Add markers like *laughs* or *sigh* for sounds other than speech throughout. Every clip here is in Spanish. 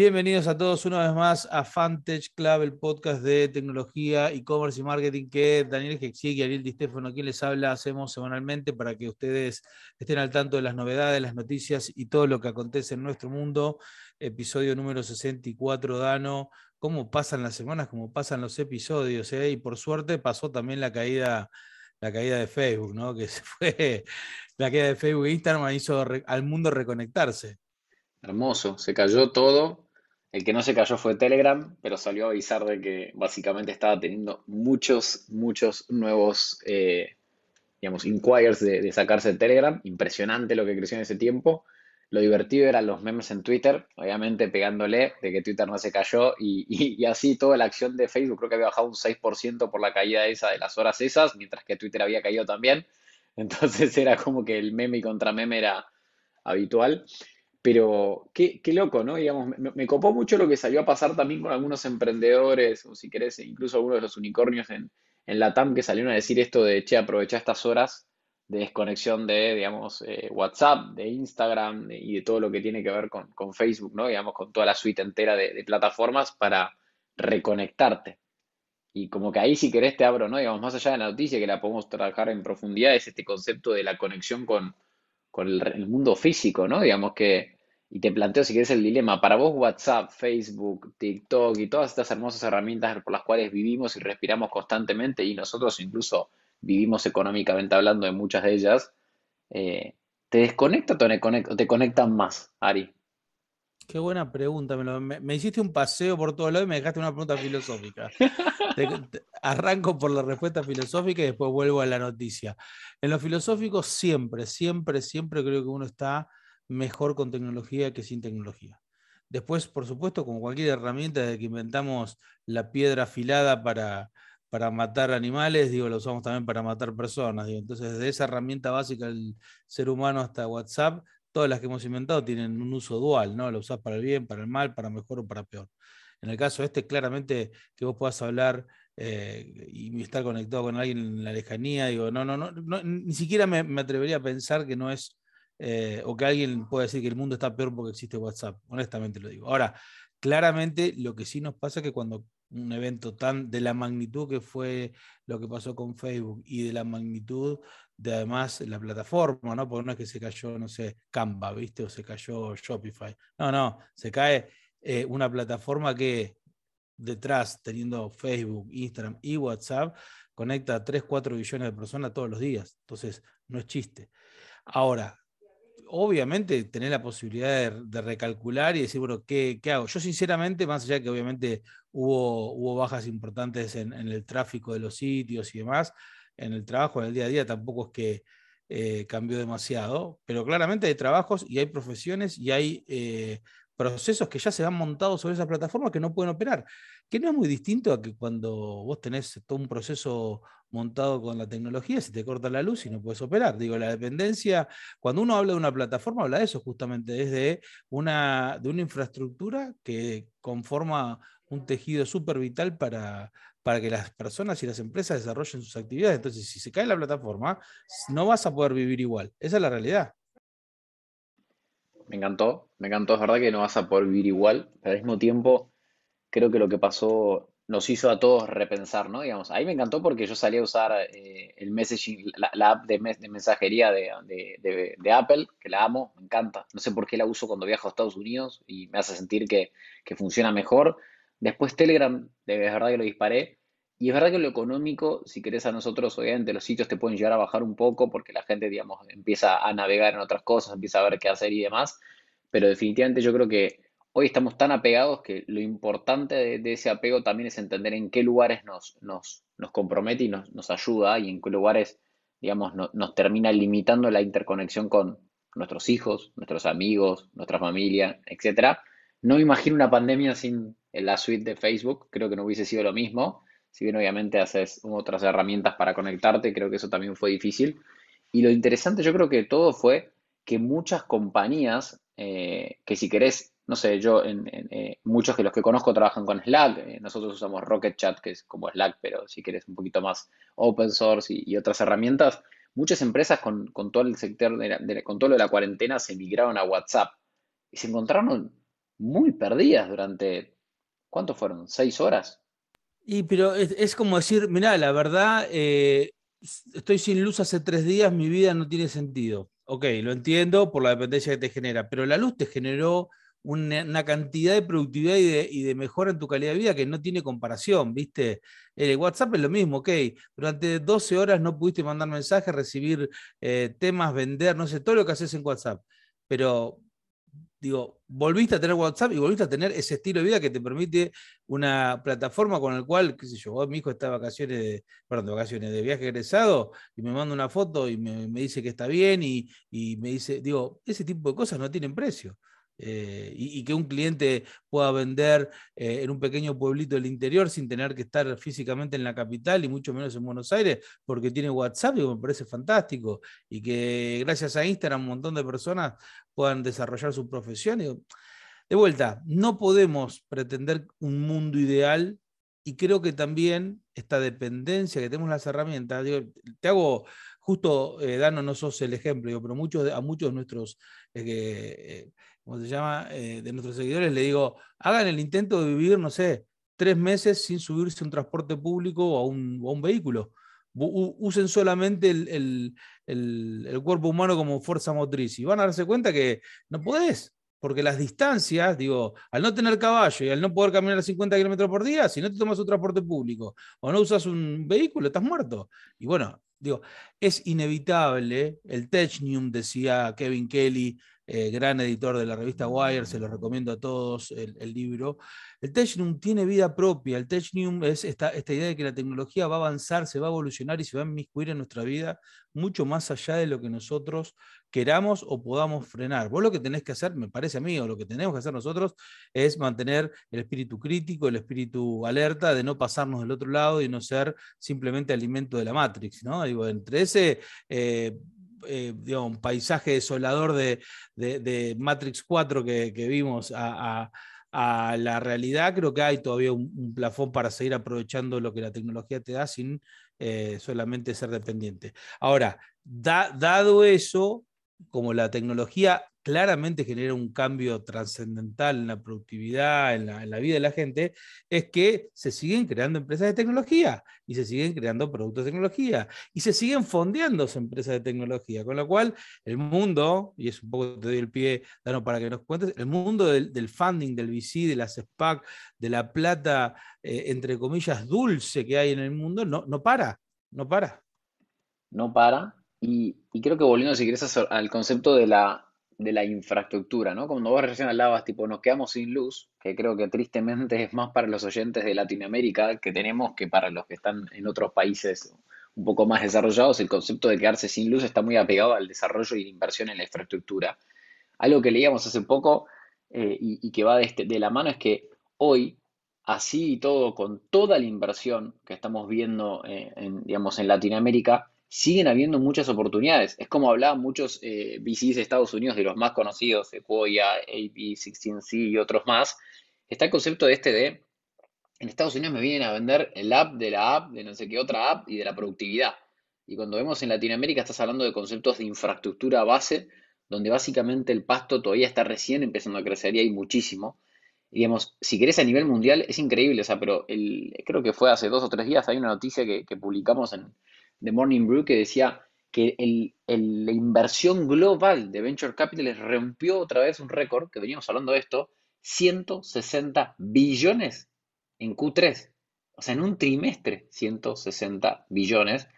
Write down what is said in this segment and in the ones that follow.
Bienvenidos a todos una vez más a Fantech Club, el podcast de tecnología, e-commerce y marketing que Daniel Hexic y Ariel Di Stefano, quien les habla, hacemos semanalmente para que ustedes estén al tanto de las novedades, las noticias y todo lo que acontece en nuestro mundo. Episodio número 64, Dano. Cómo pasan las semanas, cómo pasan los episodios, ¿eh? y por suerte pasó también la caída, la caída de Facebook, ¿no? Que *laughs* se fue, la caída de Facebook e Instagram hizo al mundo reconectarse. Hermoso, se cayó todo el que no se cayó fue Telegram, pero salió a avisar de que básicamente estaba teniendo muchos, muchos nuevos, eh, digamos, inquires de, sacarse de Telegram. Impresionante lo que creció en ese tiempo. Lo divertido eran los memes en Twitter, obviamente pegándole de que Twitter no se cayó y, así toda la acción de Facebook creo que había bajado un 6% por la caída esa de las horas esas, mientras que Twitter había caído también. *laughs* Entonces era como que el meme y contra meme era habitual. Pero qué, loco, ¿no? Digamos, me, copó mucho lo que salió a pasar también con algunos emprendedores, o si querés, incluso algunos de los unicornios en, en la TAM que salieron a decir esto de, che, aprovecha estas horas de desconexión de, digamos, eh, WhatsApp, de Instagram y de todo lo que tiene que ver con, Facebook, ¿no? Digamos, con toda la suite entera de, de, plataformas para reconectarte. Y como que ahí, si querés, te abro, ¿no? Digamos, más allá de la noticia, que la podemos trabajar en profundidad, es este concepto de la conexión con, con el, mundo físico, ¿no? Digamos que, y te planteo si quieres el dilema, para vos WhatsApp, Facebook, TikTok y todas estas hermosas herramientas por las cuales vivimos y respiramos constantemente y nosotros incluso vivimos económicamente hablando de muchas de ellas, eh, ¿te desconecta o te conectan más, Ari? Qué buena pregunta. Me, hiciste un paseo por todo lado y me dejaste una pregunta filosófica. arranco por la respuesta filosófica y después vuelvo a la noticia. En lo filosófico siempre, siempre, siempre creo que uno está mejor con tecnología que sin tecnología. Después, por supuesto, como cualquier herramienta de que inventamos la piedra afilada para, para matar animales, digo, lo usamos también para matar personas. Entonces, desde esa herramienta básica del ser humano hasta WhatsApp, todas las que hemos inventado tienen un uso dual, ¿no? Lo usás para el bien, para el mal, para mejor o para peor. En el caso este, claramente que vos puedas hablar eh, y estar conectado con alguien en la lejanía, digo, no, no, no, ni siquiera me, atrevería a pensar que no es, eh, o que alguien pueda decir que el mundo está peor porque existe WhatsApp, honestamente lo digo. Ahora, claramente lo que sí nos pasa es que cuando un evento tan de la magnitud que fue lo que pasó con Facebook y de la magnitud de además la plataforma, ¿no? Porque no es que se cayó, no sé, Canva, ¿viste? O se cayó Shopify. No, no, se cae eh, una plataforma que detrás, teniendo Facebook, Instagram y WhatsApp, conecta a 3, 4 billones de personas todos los días. Entonces, no es chiste. Ahora, obviamente tener la posibilidad de, recalcular y decir, bueno, ¿qué, hago? Yo sinceramente, más allá de que obviamente hubo, hubo bajas importantes en, el tráfico de los sitios y demás, en el trabajo, en el día a día, tampoco es que eh, cambió demasiado, pero claramente hay trabajos y hay profesiones y hay eh, procesos que ya se han montado sobre esa plataforma que no pueden operar, que no es muy distinto a que cuando vos tenés todo un proceso montado con la tecnología, se te corta la luz y no puedes operar. Digo, la dependencia, cuando uno habla de una plataforma, habla de eso justamente, es de una, de una infraestructura que conforma un tejido súper vital para, para que las personas y las empresas desarrollen sus actividades. Entonces, si se cae la plataforma, no vas a poder vivir igual. Esa es la realidad. Me encantó, me encantó, es verdad que no vas a poder vivir igual, pero al mismo tiempo creo que lo que pasó nos hizo a todos repensar, ¿no? Digamos, a mí me encantó porque yo salí a usar eh, el messaging, la, app de, mensajería de, Apple, que la amo, me encanta. No sé por qué la uso cuando viajo a Estados Unidos y me hace sentir que, que funciona mejor. Después Telegram, de verdad que lo disparé. Y es verdad que lo económico, si querés a nosotros, obviamente los sitios te pueden llegar a bajar un poco porque la gente, digamos, empieza a navegar en otras cosas, empieza a ver qué hacer y demás. Pero definitivamente yo creo que hoy estamos tan apegados que lo importante de, ese apego también es entender en qué lugares nos, nos, nos compromete y nos, nos, ayuda y en qué lugares, digamos, nos termina limitando la interconexión con nuestros hijos, nuestros amigos, nuestra familia, etc. No me imagino una pandemia sin la suite de Facebook, creo que no hubiese sido lo mismo si bien obviamente haces otras herramientas para conectarte, creo que eso también fue difícil. Y lo interesante yo creo que todo fue que muchas compañías, eh, que si querés, no sé, yo, en, eh, muchos de los que conozco trabajan con Slack, eh, nosotros usamos Rocket Chat, que es como Slack, pero si querés un poquito más open source y, otras herramientas, muchas empresas con, todo el sector, de con todo lo de la cuarentena se migraron a WhatsApp y se encontraron muy perdidas durante, ¿cuánto fueron? ¿Seis horas? Y pero es, como decir, mira, la verdad, eh, estoy sin luz hace tres días, mi vida no tiene sentido. Ok, lo entiendo por la dependencia que te genera, pero la luz te generó una, cantidad de productividad y de, mejora en tu calidad de vida que no tiene comparación, ¿viste? El WhatsApp es lo mismo, ok, durante 12 horas no pudiste mandar mensajes, recibir eh, temas, vender, no sé, todo lo que haces en WhatsApp, pero digo, volviste a tener WhatsApp y volviste a tener ese estilo de vida que te permite una plataforma con el cual, qué sé yo, mi hijo está de vacaciones, de, perdón, de vacaciones, de viaje egresado, y me manda una foto y me, dice que está bien, y, y, me dice, digo, ese tipo de cosas no tienen precio. Eh, y, que un cliente pueda vender eh, en un pequeño pueblito del interior sin tener que estar físicamente en la capital y mucho menos en Buenos Aires porque tiene WhatsApp, y me parece fantástico. Y que gracias a Instagram un montón de personas puedan desarrollar su profesión. de vuelta, no podemos pretender un mundo ideal y creo que también esta dependencia que tenemos las herramientas, te hago justo, eh, Dano, no sos el ejemplo, pero muchos, a muchos de nuestros como se llama, eh, de nuestros seguidores, le digo, hagan el intento de vivir, no sé, tres meses sin subirse a un transporte público o a un, vehículo. usen solamente el, cuerpo humano como fuerza motriz y van a darse cuenta que no podés, porque las distancias, digo, al no tener caballo y al no poder caminar a 50 kilómetros por día, si no te tomas un transporte público o no usas un vehículo, estás muerto. Y bueno, digo, es inevitable, el Technium, decía Kevin Kelly, eh, gran editor de la revista Wire, se lo recomiendo a todos el, libro. El Technium tiene vida propia, el Technium es esta, idea de que la tecnología va a avanzar, se va a evolucionar y se va a inmiscuir en nuestra vida mucho más allá de lo que nosotros queramos o podamos frenar. Vos lo que tenés que hacer, me parece a mí, o lo que tenemos que hacer nosotros, es mantener el espíritu crítico, el espíritu alerta, de no pasarnos del otro lado y no ser simplemente alimento de la Matrix, ¿no? Entre ese eh, eh, un paisaje desolador de, Matrix 4 que, vimos a, la realidad, creo que hay todavía un, plafón para seguir aprovechando lo que la tecnología te da sin eh, solamente ser dependiente. Ahora, dado eso, como la tecnología claramente genera un cambio trascendental en la productividad, en la, vida de la gente, es que se siguen creando empresas de tecnología y se siguen creando productos de tecnología y se siguen fondeando empresas de tecnología, con lo cual el mundo, y es un poco te doy el pie, Dano, para que nos cuentes, el mundo del, funding, del VC, de las SPAC, de la plata, eh, entre comillas, dulce que hay en el mundo, no, no para, no para. No para. Y, y creo que volviendo, si quieres, al concepto de la de la infraestructura, ¿no? Cuando vos recién hablabas, tipo, nos quedamos sin luz, que creo que tristemente es más para los oyentes de Latinoamérica que tenemos que para los que están en otros países un poco más desarrollados, el concepto de quedarse sin luz está muy apegado al desarrollo y la inversión en la infraestructura. Algo que leíamos hace poco eh, y, que va de, este, de la mano es que hoy, así y todo, con toda la inversión que estamos viendo eh, en, digamos, en Latinoamérica, siguen habiendo muchas oportunidades. Es como hablaban muchos eh, VCs de Estados Unidos, de los más conocidos, Sequoia, AB16C y otros más. Está el concepto de este de, en Estados Unidos me vienen a vender el app de la app, de no sé qué otra app y de la productividad. Y cuando vemos en Latinoamérica estás hablando de conceptos de infraestructura base, donde básicamente el pasto todavía está recién empezando a crecer y hay muchísimo. Y digamos, si querés a nivel mundial es increíble, o sea, pero el, creo que fue hace dos o tres días, hay una noticia que publicamos en, de Morning Brew que decía que la inversión global de Venture Capital rompió otra vez un récord, que veníamos hablando de esto, 160 billones en Q3. O sea, en un trimestre, 160 billones.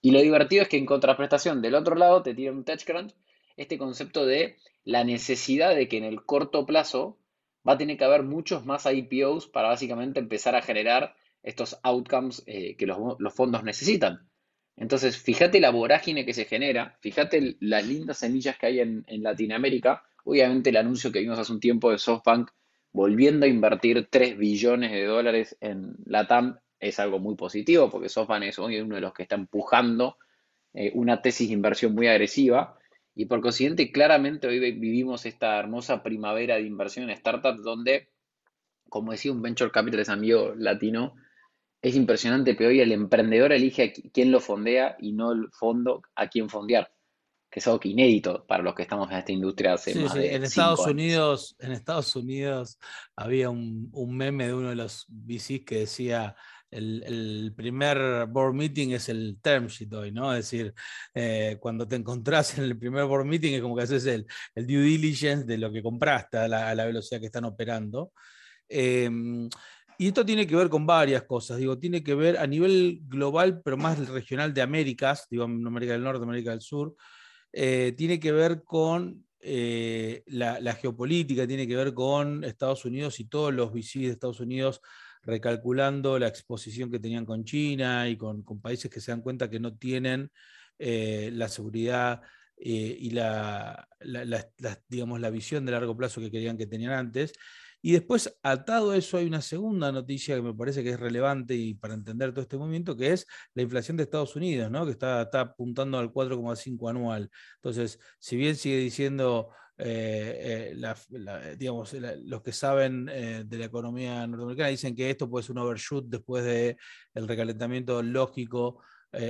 Y lo divertido es que en contraprestación del otro lado te tira un TechCrunch este concepto de la necesidad de que en el corto plazo va a tener que haber muchos más IPOs para básicamente empezar a generar estos outcomes eh, que los fondos necesitan. Entonces, fíjate la vorágine que se genera, fíjate las lindas semillas que hay en, Latinoamérica. Obviamente el anuncio que vimos hace un tiempo de SoftBank volviendo a invertir 3 billones de dólares en la TAM es algo muy positivo porque SoftBank es hoy uno de los que está empujando eh, una tesis de inversión muy agresiva y por consiguiente claramente hoy vivimos esta hermosa primavera de inversión en startups donde, como decía un venture capitalist amigo latino, es impresionante, pero hoy el emprendedor elige a quién lo fondea y no el fondo a quién fondear. que es algo inédito para los que estamos en esta industria hace más de en Estados Unidos, en Estados Unidos había un, un, meme de uno de los VCs que decía el, primer board meeting es el term sheet hoy, ¿no? Es decir, eh, cuando te encontrás en el primer board meeting es como que haces el, el due diligence de lo que compraste a la, velocidad que están operando. Em, y esto tiene que ver con varias cosas, digo, tiene que ver a nivel global, pero más regional de Américas, digo, América del Norte, América del Sur, eh, tiene que ver con eh, la, geopolítica, tiene que ver con Estados Unidos y todos los VCs de Estados Unidos recalculando la exposición que tenían con China y con, países que se dan cuenta que no tienen eh, la seguridad y la, digamos, la visión de largo plazo que querían que tenían antes. Y después, atado a eso, hay una segunda noticia que me parece que es relevante y para entender todo este movimiento, que es la inflación de Estados Unidos, ¿no? que está, apuntando al 4,5 anual. Entonces, si bien sigue diciendo eh, eh, digamos, los que saben eh, de la economía norteamericana dicen que esto puede ser un overshoot después del el recalentamiento lógico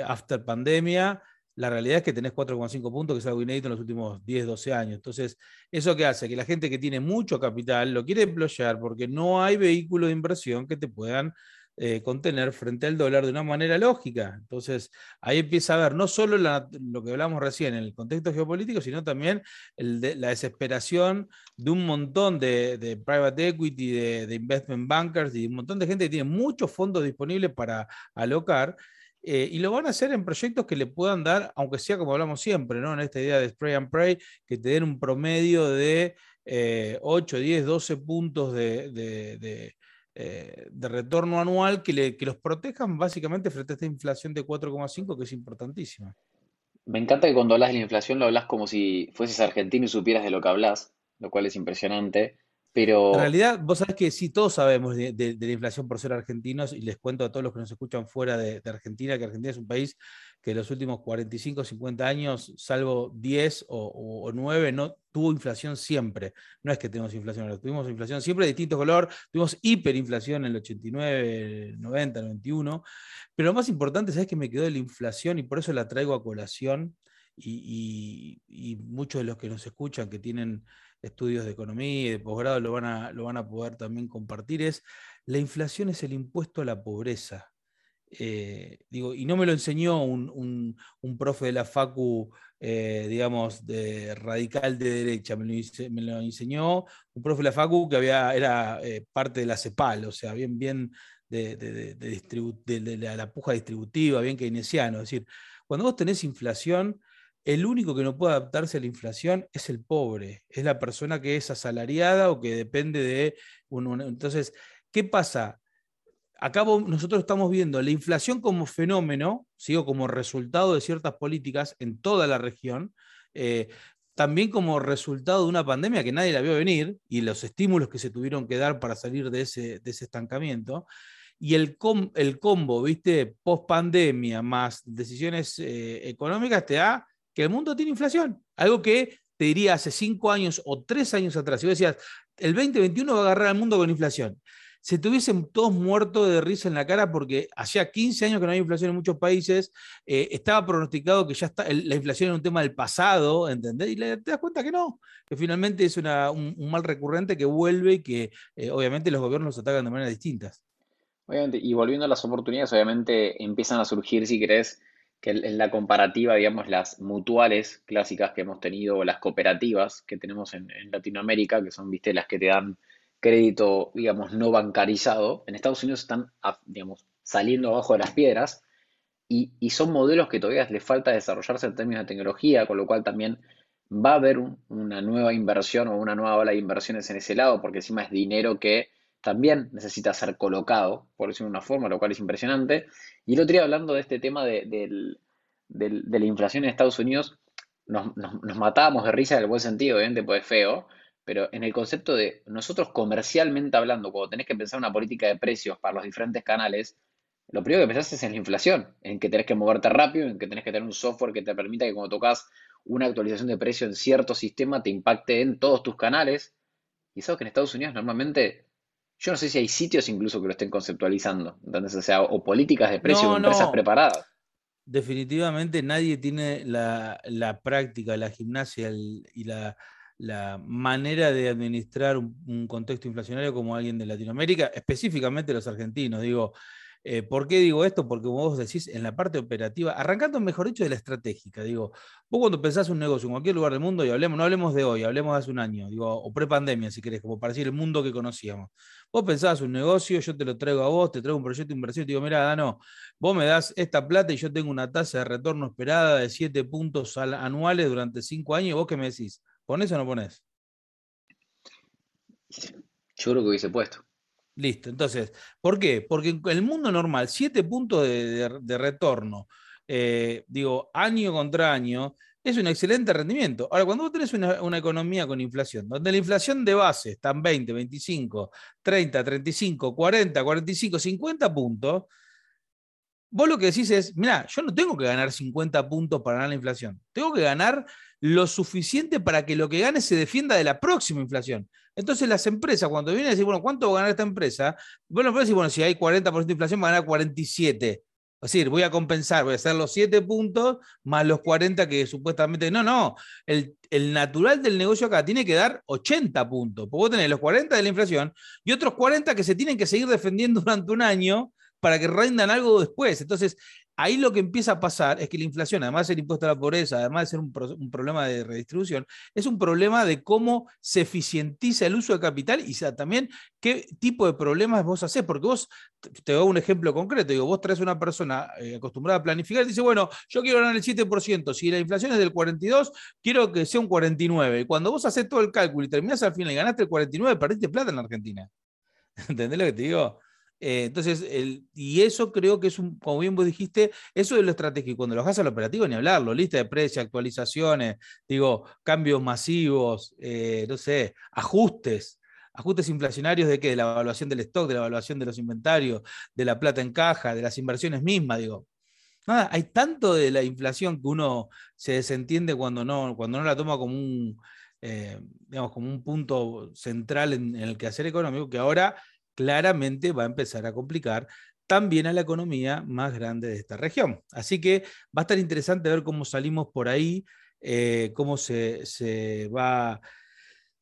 after pandemia. La realidad es que tenés 4,5 puntos, que es algo inédito en los últimos 10, 12 años. Entonces, ¿eso qué hace? Que la gente que tiene mucho capital lo quiere employar porque no hay vehículo de inversión que te puedan eh, contener frente al dólar de una manera lógica. Entonces, ahí empieza a ver no solo lo que hablamos recién en el contexto geopolítico, sino también la desesperación de un montón de, private equity, de, investment bankers y un montón de gente que tiene muchos fondos disponibles para alocar. Eh, y lo van a hacer en proyectos que le puedan dar, aunque sea como hablamos siempre, ¿no? en esta idea de spray and pray, que te den un promedio de 8, 10, 12 puntos de, eh, de retorno anual que, los protejan básicamente frente a esta inflación de 4,5 que es importantísima. Me encanta que cuando hablas de la inflación lo hablas como si fueses argentino y supieras de lo que hablas, lo cual es impresionante. En realidad, vos sabés que sí, todos sabemos de, la inflación por ser argentinos y les cuento a todos los que nos escuchan fuera de, Argentina que Argentina es un país que en los últimos 45, 50 años, salvo 10 o, 9, no tuvo inflación siempre. No es que tenemos inflación, tuvimos inflación siempre de distinto color, tuvimos hiperinflación en el 89, 90, 91. Pero lo más importante, ¿sabes que me quedó de la inflación? Y por eso la traigo a colación. Y, muchos de los que nos escuchan que tienen estudios de economía y de posgrado lo van, a, lo van a poder también compartir, es la inflación es el impuesto a la pobreza. Eh, digo, y no me lo enseñó un, profe de la Facu, eh, digamos, de radical de derecha, me lo, enseñó un profe de la Facu que había, era eh, parte de la CEPAL, o sea, bien, bien de, de, la puja distributiva, bien keynesiano. Es decir, cuando vos tenés inflación, el único que no puede adaptarse a la inflación es el pobre, es la persona que es asalariada o que depende de un... entonces, ¿qué pasa? acá nosotros estamos viendo la inflación como fenómeno, sigo como resultado de ciertas políticas en toda la región, eh, también como resultado de una pandemia que nadie la vio venir y los estímulos que se tuvieron que dar para salir de ese, estancamiento. Y el, el combo, viste, post pandemia más decisiones eh, económicas te da que el mundo tiene inflación. Algo que te diría hace cinco años o tres años atrás. Si vos decías, el 2021 va a agarrar al mundo con inflación se tuviesen todos muertos de risa en la cara porque hacía 15 años que no había inflación en muchos países, eh, estaba pronosticado que ya está, la inflación era un tema del pasado, ¿entendés? Y te das cuenta que no, que finalmente es un, mal recurrente que vuelve y que eh, obviamente los gobiernos atacan de maneras distintas. Obviamente, y volviendo a las oportunidades, obviamente empiezan a surgir, si querés, que en la comparativa, digamos, las mutuales clásicas que hemos tenido o las cooperativas que tenemos en, en Latinoamérica, que son, viste, las que te dan crédito, digamos, no bancarizado, en Estados Unidos están, digamos, saliendo abajo de las piedras y, son modelos que todavía les falta desarrollarse en términos de tecnología, con lo cual también va a haber una nueva inversión o una nueva ola de inversiones en ese lado, porque encima es dinero que también necesita ser colocado, por decirlo de una forma, lo cual es impresionante. Y el otro día hablando de este tema de, la inflación en Estados Unidos, nos, matábamos de risa en el buen sentido, obviamente, pues es feo, pero en el concepto de nosotros comercialmente hablando, cuando tenés que pensar una política de precios para los diferentes canales, lo primero que pensás es en la inflación, en que tenés que moverte rápido, en que tenés que tener un software que te permita que cuando tocas una actualización de precio en cierto sistema te impacte en todos tus canales. Y sabes que en Estados Unidos normalmente, yo no sé si hay sitios incluso que lo estén conceptualizando, entonces, o sea, o políticas de precios o empresas preparadas. definitivamente nadie tiene la, práctica, la gimnasia y la, manera de administrar un, contexto inflacionario como alguien de Latinoamérica, específicamente los argentinos. Digo, eh, ¿Por qué digo esto? Porque como vos decís, en la parte operativa, arrancando mejor dicho de la estratégica, digo, vos cuando pensás un negocio en cualquier lugar del mundo, y hablemos, no hablemos de hoy, hablemos de hace un año, digo, o pre-pandemia, si querés, como para decir el mundo que conocíamos. Vos pensabas un negocio, yo te lo traigo a vos, te traigo un proyecto de inversión, te digo, mira, Dano, vos me das esta plata y yo tengo una tasa de retorno esperada de 7 puntos anuales durante 5 años, ¿y vos qué me decís? ¿Ponés o no ponés? Yo creo que hubiese puesto. Listo. Entonces, ¿por qué? Porque en el mundo normal, siete puntos de, retorno, eh, digo, año contra año, es un excelente rendimiento. Ahora, cuando vos tenés una, economía con inflación, donde la inflación de base está en 20, 25, 30, 35, 40, 45, 50 puntos, vos lo que decís es, mira, yo no tengo que ganar 50 puntos para ganar la inflación, tengo que ganar lo suficiente para que lo que gane se defienda de la próxima inflación. Entonces las empresas, cuando vienen a decir, bueno, ¿cuánto va a ganar esta empresa? Bueno, pueden decir, bueno, si hay 40% de inflación, va a ganar 47. Es decir, voy a compensar, voy a hacer los 7 puntos más los 40 que supuestamente. No, no. El, el, natural del negocio acá tiene que dar 80 puntos. Porque vos tenés los 40 de la inflación y otros 40 que se tienen que seguir defendiendo *laughs* durante un año para que rendan algo después. Entonces, ahí lo que empieza a pasar es que la inflación, además de ser impuesto a la pobreza, además de ser un, problema de redistribución, es un problema de cómo se eficientiza el uso de capital y también qué tipo de problemas vos haces. Porque vos, te doy un ejemplo concreto, digo, vos traes una persona eh, acostumbrada a planificar y dice, bueno, yo quiero ganar el 7%, si la inflación es del 42, quiero que sea un 49. Y cuando vos haces todo el cálculo y terminás al final y ganaste el 49, perdiste plata en la Argentina. *laughs* ¿Entendés lo que te digo? Eh, entonces, el, y eso creo que es un, como bien vos dijiste, eso es lo estratégico. Cuando lo hagas al operativo, ni hablarlo, lista de precios, actualizaciones, digo, cambios masivos, eh, no sé, ajustes, ajustes inflacionarios de qué? De la evaluación del stock, de la evaluación de los inventarios, de la plata en caja, de las inversiones mismas, digo. Nada, hay tanto de la inflación que uno se desentiende cuando no, cuando no la toma como un, eh, digamos, como un punto central en, en el quehacer económico que ahora claramente va a empezar a complicar también a la economía más grande de esta región. Así que va a estar interesante ver cómo salimos por ahí, eh, cómo se, va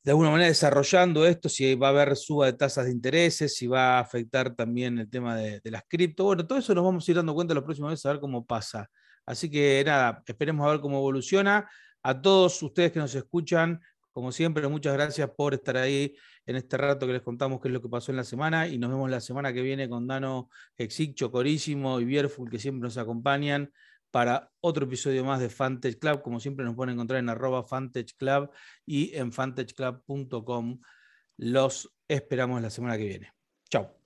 de alguna manera desarrollando esto, si va a haber suba de tasas de intereses, si va a afectar también el tema de, las cripto. Bueno, todo eso nos vamos a ir dando cuenta los próximos meses a ver cómo pasa. Así que nada, esperemos a ver cómo evoluciona. A todos ustedes que nos escuchan, como siempre, muchas gracias por estar ahí en este rato que les contamos qué es lo que pasó en la semana y nos vemos la semana que viene con Dano Exic, Chocorísimo y Bierful que siempre nos acompañan para otro episodio más de Fantech Club. Como siempre nos pueden encontrar en arroba Fantech Club y en fantechclub.com. Los esperamos la semana que viene. Chao.